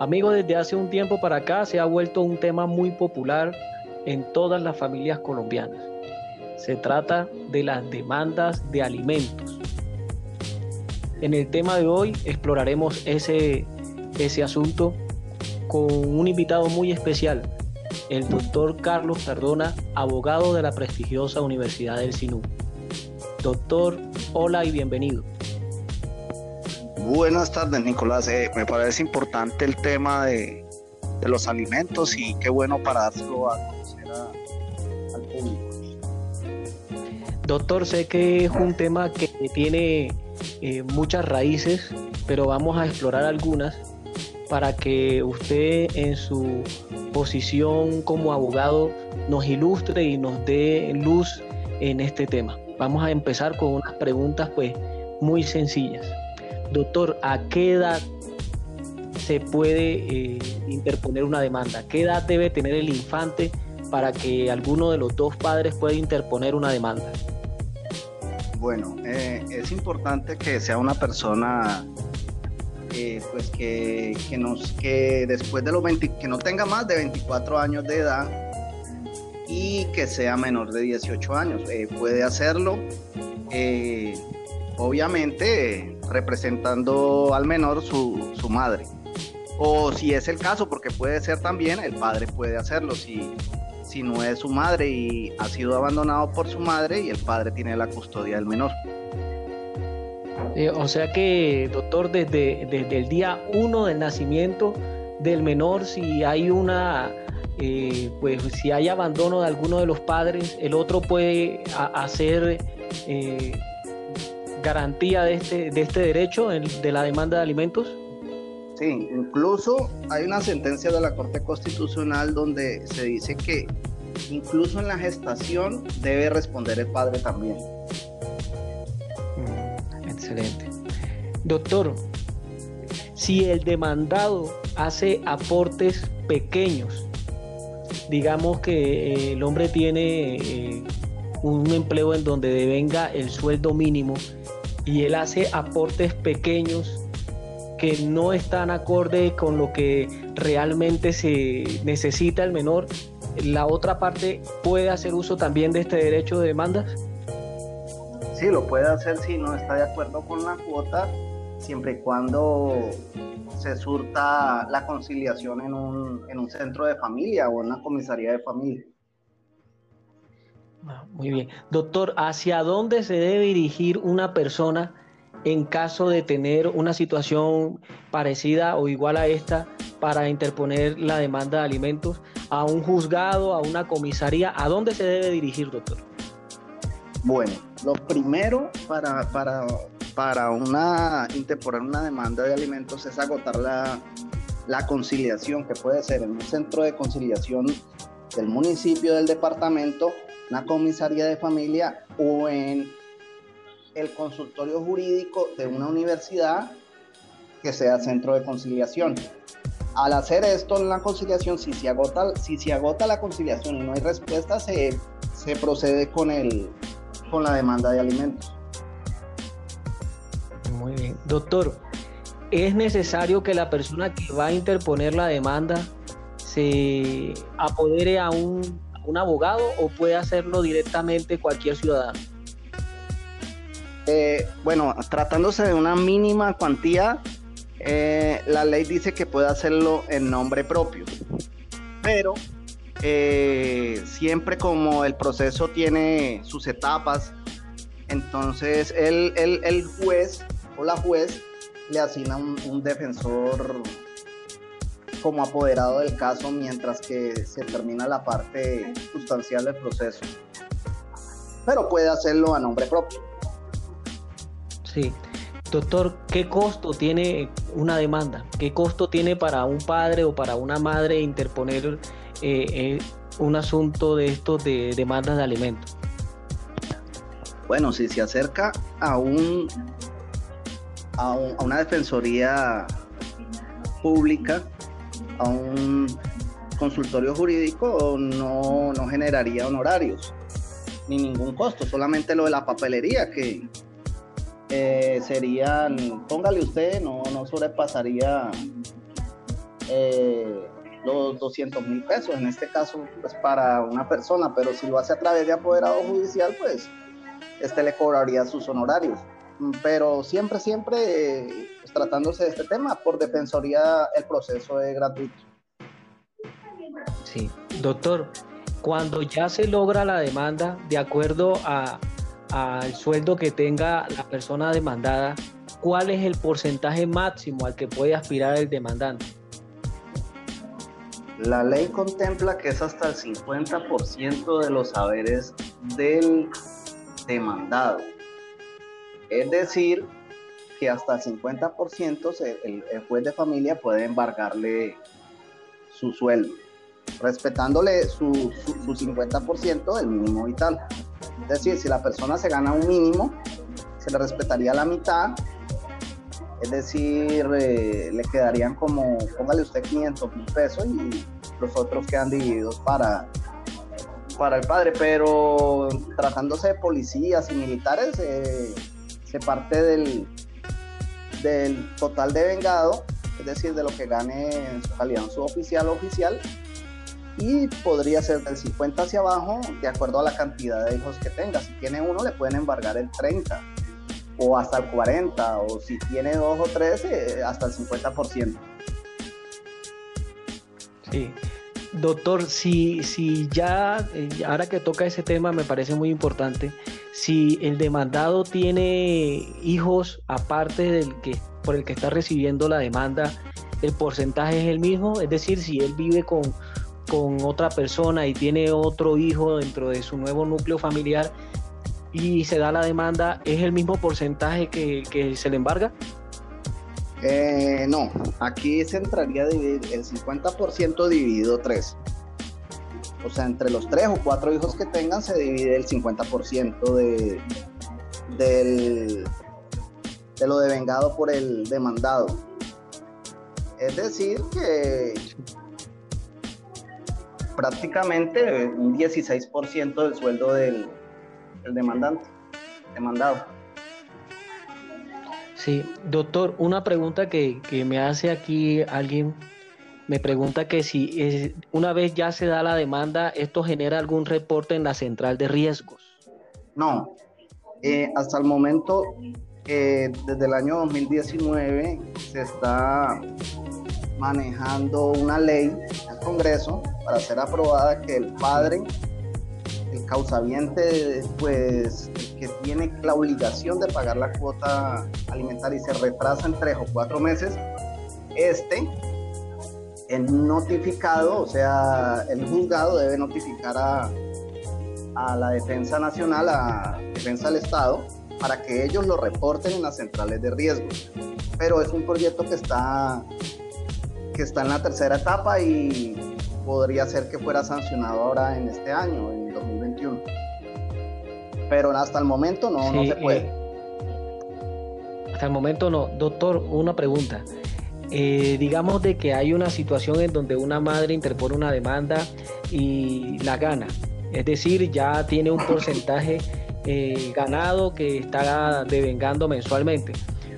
Amigo, desde hace un tiempo para acá se ha vuelto un tema muy popular en todas las familias colombianas. Se trata de las demandas de alimentos. En el tema de hoy exploraremos ese, ese asunto con un invitado muy especial, el doctor Carlos Cardona, abogado de la prestigiosa Universidad del Sinú. Doctor, hola y bienvenido. Buenas tardes, Nicolás. Eh, me parece importante el tema de, los alimentos y qué bueno para dárselo a conocer al público. Doctor, sé que es un tema que tiene eh, muchas raíces, pero vamos a explorar algunas para que usted en su posición como abogado nos ilustre y nos dé luz en este tema. Vamos a empezar con unas preguntas pues muy sencillas. Doctor, ¿a qué edad se puede eh, interponer una demanda? ¿Qué edad debe tener el infante para que alguno de los dos padres pueda interponer una demanda? Bueno, eh, es importante que sea una persona eh, pues que, nos, que después de los 20, que no tenga más de 24 años de edad y que sea menor de 18 años. puede hacerlo obviamente representando al menor su, su, madre. O si es el caso, porque puede ser también, el padre puede hacerlo si, si no es su madre y ha sido abandonado por su madre y el padre tiene la custodia del menor. Eh, o sea que, doctor, desde, desde el día uno del nacimiento del menor, si hay una, eh, pues si hay abandono de alguno de los padres, el otro puede hacer eh, garantía de este, de este derecho de la demanda de alimentos? Sí, incluso hay una sentencia de la Corte Constitucional donde se dice que incluso en la gestación debe responder el padre también. Mm, excelente. Doctor, si el demandado hace aportes pequeños, digamos que eh, el hombre tiene eh, un empleo en donde devenga el sueldo mínimo y él hace aportes pequeños que no están acorde con lo que realmente se necesita el menor, la otra parte puede hacer uso también de este derecho de demandas? Sí, lo puede hacer si no está de acuerdo con la cuota, siempre y cuando se surta la conciliación en un, en un centro de familia o en una comisaría de familia. Ah, muy bien. Doctor, ¿hacia dónde se debe dirigir una persona en caso de tener una situación parecida o igual a esta para interponer la demanda de alimentos? ¿A un juzgado, a una comisaría? ¿A dónde se debe dirigir, doctor? Bueno, lo primero para, para, para una, interponer una demanda de alimentos es agotar la, la conciliación, que puede ser en un centro de conciliación del municipio, del departamento una comisaría de familia o en el consultorio jurídico de una universidad que sea centro de conciliación. Al hacer esto en la conciliación, si se agota, si se agota la conciliación y no hay respuesta, se, se procede con, el, con la demanda de alimentos. Muy bien. Doctor, ¿es necesario que la persona que va a interponer la demanda se apodere a un un abogado o puede hacerlo directamente cualquier ciudadano? Eh, bueno, tratándose de una mínima cuantía, eh, la ley dice que puede hacerlo en nombre propio, pero eh, siempre como el proceso tiene sus etapas, entonces el, el, juez o la juez le asigna un defensor como apoderado del caso mientras que se termina la parte sustancial del proceso. Pero puede hacerlo a nombre propio. Sí. Doctor, ¿qué costo tiene una demanda? ¿Qué costo tiene para un padre o para una madre interponer eh, eh, un asunto de estos de demandas de alimentos? Bueno, si se acerca a un a, un, a una defensoría pública a un consultorio jurídico no, no generaría honorarios ni ningún costo, solamente lo de la papelería que eh, serían, póngale usted, no, no, sobrepasaría eh, los 200 mil pesos, en este caso, pues para una persona, pero si lo hace a través de apoderado judicial, pues este le cobraría sus honorarios. Pero siempre, siempre, eh, tratándose de este tema, por defensoría el proceso es gratuito. Sí, doctor, cuando ya se logra la demanda, de acuerdo al sueldo que tenga la persona demandada, ¿cuál es el porcentaje máximo al que puede aspirar el demandante? La ley contempla que es hasta el 50% de los saberes del demandado. Es decir, que hasta el 50% el, juez de familia puede embargarle su sueldo, respetándole su, su, 50% del mínimo vital. Es decir, si la persona se gana un mínimo, se le respetaría la mitad es decir, eh, le quedarían como, póngale usted 500 mil pesos y los otros quedan divididos para, para el padre. Pero tratándose de policías y militares, eh, se parte del, del total de vengado, es decir, de lo que gane en su calidad suboficial o oficial, y podría ser del 50 hacia abajo de acuerdo a la cantidad de hijos que tenga. Si tiene uno, le pueden embargar el 30 o hasta el 40, o si tiene dos o tres, eh, hasta el 50%. Sí. Doctor, si, si ya, eh, ahora que toca ese tema, me parece muy importante, si el demandado tiene hijos aparte del que por el que está recibiendo la demanda, el porcentaje es el mismo, es decir, si él vive con, con otra persona y tiene otro hijo dentro de su nuevo núcleo familiar, y se da la demanda, ¿es el mismo porcentaje que, se le embarga? Eh, no, aquí se entraría a dividir el 50% dividido 3. O sea, entre los 3 o 4 hijos que tengan se divide el 50% de, del, de lo devengado por el demandado. Es decir, que prácticamente un 16% del sueldo del, el demandante, demandado. Sí, doctor, una pregunta que, me hace aquí alguien, me pregunta que si una vez ya se da la demanda, ¿esto genera algún reporte en la central de riesgos? No, eh, hasta el momento, eh, desde el año 2019, se está manejando una ley el Congreso para ser aprobada que el padre el causaviente, pues, que tiene la obligación de pagar la cuota alimentaria y se retrasa en tres o cuatro meses, este, el notificado, o sea, el juzgado debe notificar a, a la Defensa Nacional, a Defensa del Estado, para que ellos lo reporten en las centrales de riesgo. Pero es un proyecto que está, que está en la tercera etapa y podría ser que fuera sancionado ahora en este año, en 2021. Pero hasta el momento no, no se puede. hasta el momento no. Doctor, una pregunta. Eh, digamos de que hay una situación en donde una madre interpone una demanda y la gana. Es decir, ya tiene un porcentaje eh, ganado que está devengando mensualmente.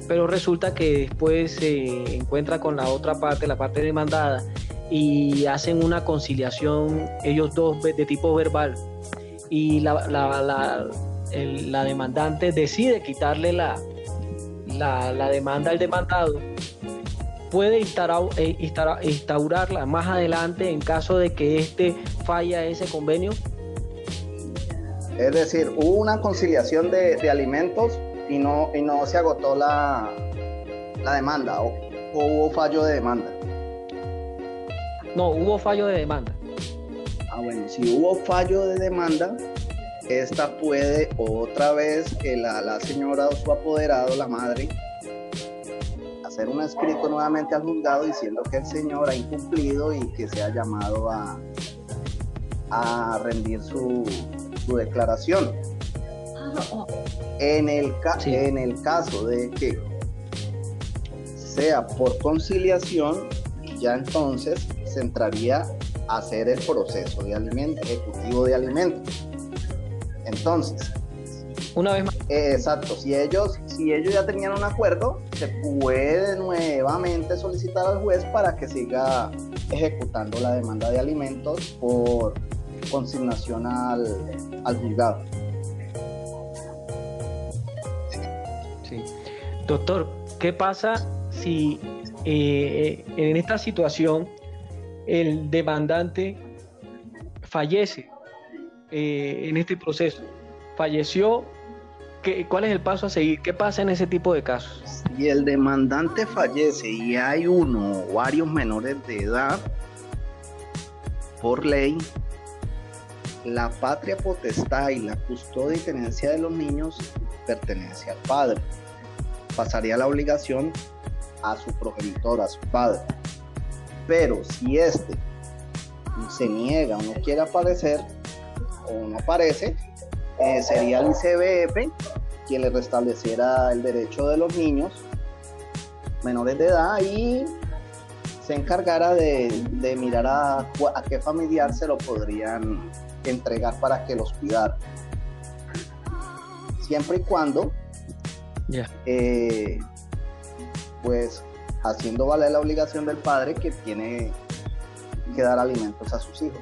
Pero resulta que después se encuentra con la otra parte, la parte demandada, y hacen una conciliación ellos dos de tipo verbal y la, la, demandante decide quitarle la, la, demanda al demandado, puede eh, instaurarla más adelante en caso de que éste falla ese convenio. Es decir, hubo una conciliación de, alimentos y no, y no se agotó la, la demanda o hubo fallo de demanda. No, hubo fallo de demanda. Ah, bueno, si hubo fallo de demanda, esta puede otra vez que la, señora o su apoderado, la madre, hacer un escrito nuevamente al juzgado diciendo que el señor ha incumplido y que se ha llamado a, a rendir su, declaración. En el, en el caso de que sea por conciliación, ya entonces entraría a hacer el proceso de alimento, ejecutivo de alimentos. Entonces, Una vez más. Eh, exacto, si ellos, si ellos ya tenían un acuerdo, se puede nuevamente solicitar al juez para que siga ejecutando la demanda de alimentos por consignación al, juzgado. Sí. Doctor, ¿qué pasa si eh, en esta situación el demandante fallece eh, en este proceso? Falleció, ¿qué, ¿cuál es el paso a seguir? ¿Qué pasa en ese tipo de casos? Si el demandante fallece y hay uno o varios menores de edad, por ley, la patria potestad y la custodia y tenencia de los niños pertenece al padre. Pasaría la obligación a su progenitor, a su padre. Pero si éste se niega o no quiere aparecer o no aparece, eh, sería el ICBF quien le restableciera el derecho de los niños menores de edad y se encargara de, mirar a, a, qué familiar se lo podrían entregar para que los cuidara. Siempre y cuando, eh, pues, haciendo valer la obligación del padre que tiene que dar alimentos a sus hijos.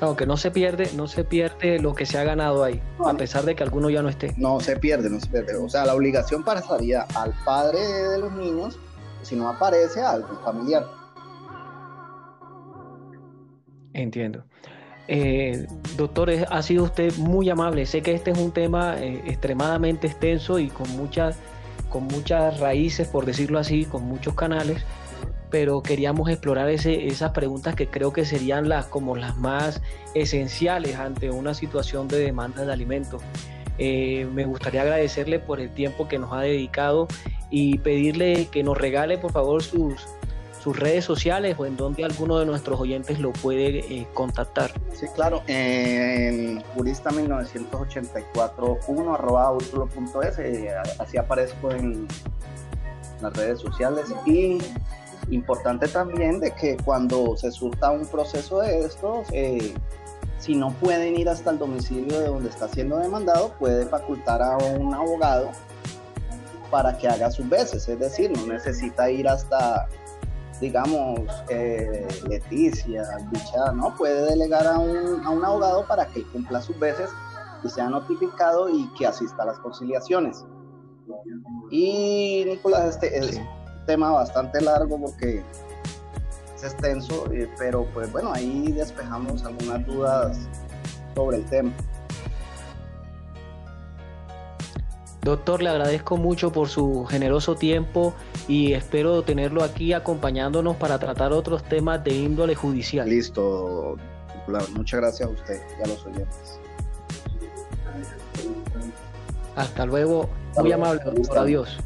Aunque no se pierde, no se pierde lo que se ha ganado ahí, a pesar de que alguno ya no esté. No se pierde, no se pierde. O sea, la obligación pasaría al padre de los niños, si no aparece, a algún familiar. Entiendo. Eh, doctor, ha sido usted muy amable. Sé que este es un tema eh, extremadamente extenso y con muchas, con muchas raíces, por decirlo así, con muchos canales pero queríamos explorar esas preguntas que creo que serían las, como las más esenciales ante una situación de demanda de alimentos. Eh, me gustaría agradecerle por el tiempo que nos ha dedicado y pedirle que nos regale por favor sus, sus redes sociales o en donde alguno de nuestros oyentes lo puede eh, contactar. Sí, claro, en jurista 1984.1 arroba eh, así aparezco en las redes sociales y Importante también de que cuando se surta un proceso de estos, eh, si no pueden ir hasta el domicilio de donde está siendo demandado, puede facultar a un abogado para que haga sus veces, es decir, no necesita ir hasta, digamos, eh, Leticia, dicha, no, puede delegar a un, a un abogado para que cumpla sus veces y sea notificado y que asista a las conciliaciones. Y Nicolás, este es, tema bastante largo porque es extenso, eh, pero pues bueno, ahí despejamos algunas dudas sobre el tema. Doctor, le agradezco mucho por su generoso tiempo y espero tenerlo aquí acompañándonos para tratar otros temas de índole judicial. Listo, muchas gracias a usted y a los oyentes. Hasta luego, muy amable, doctor. Adiós.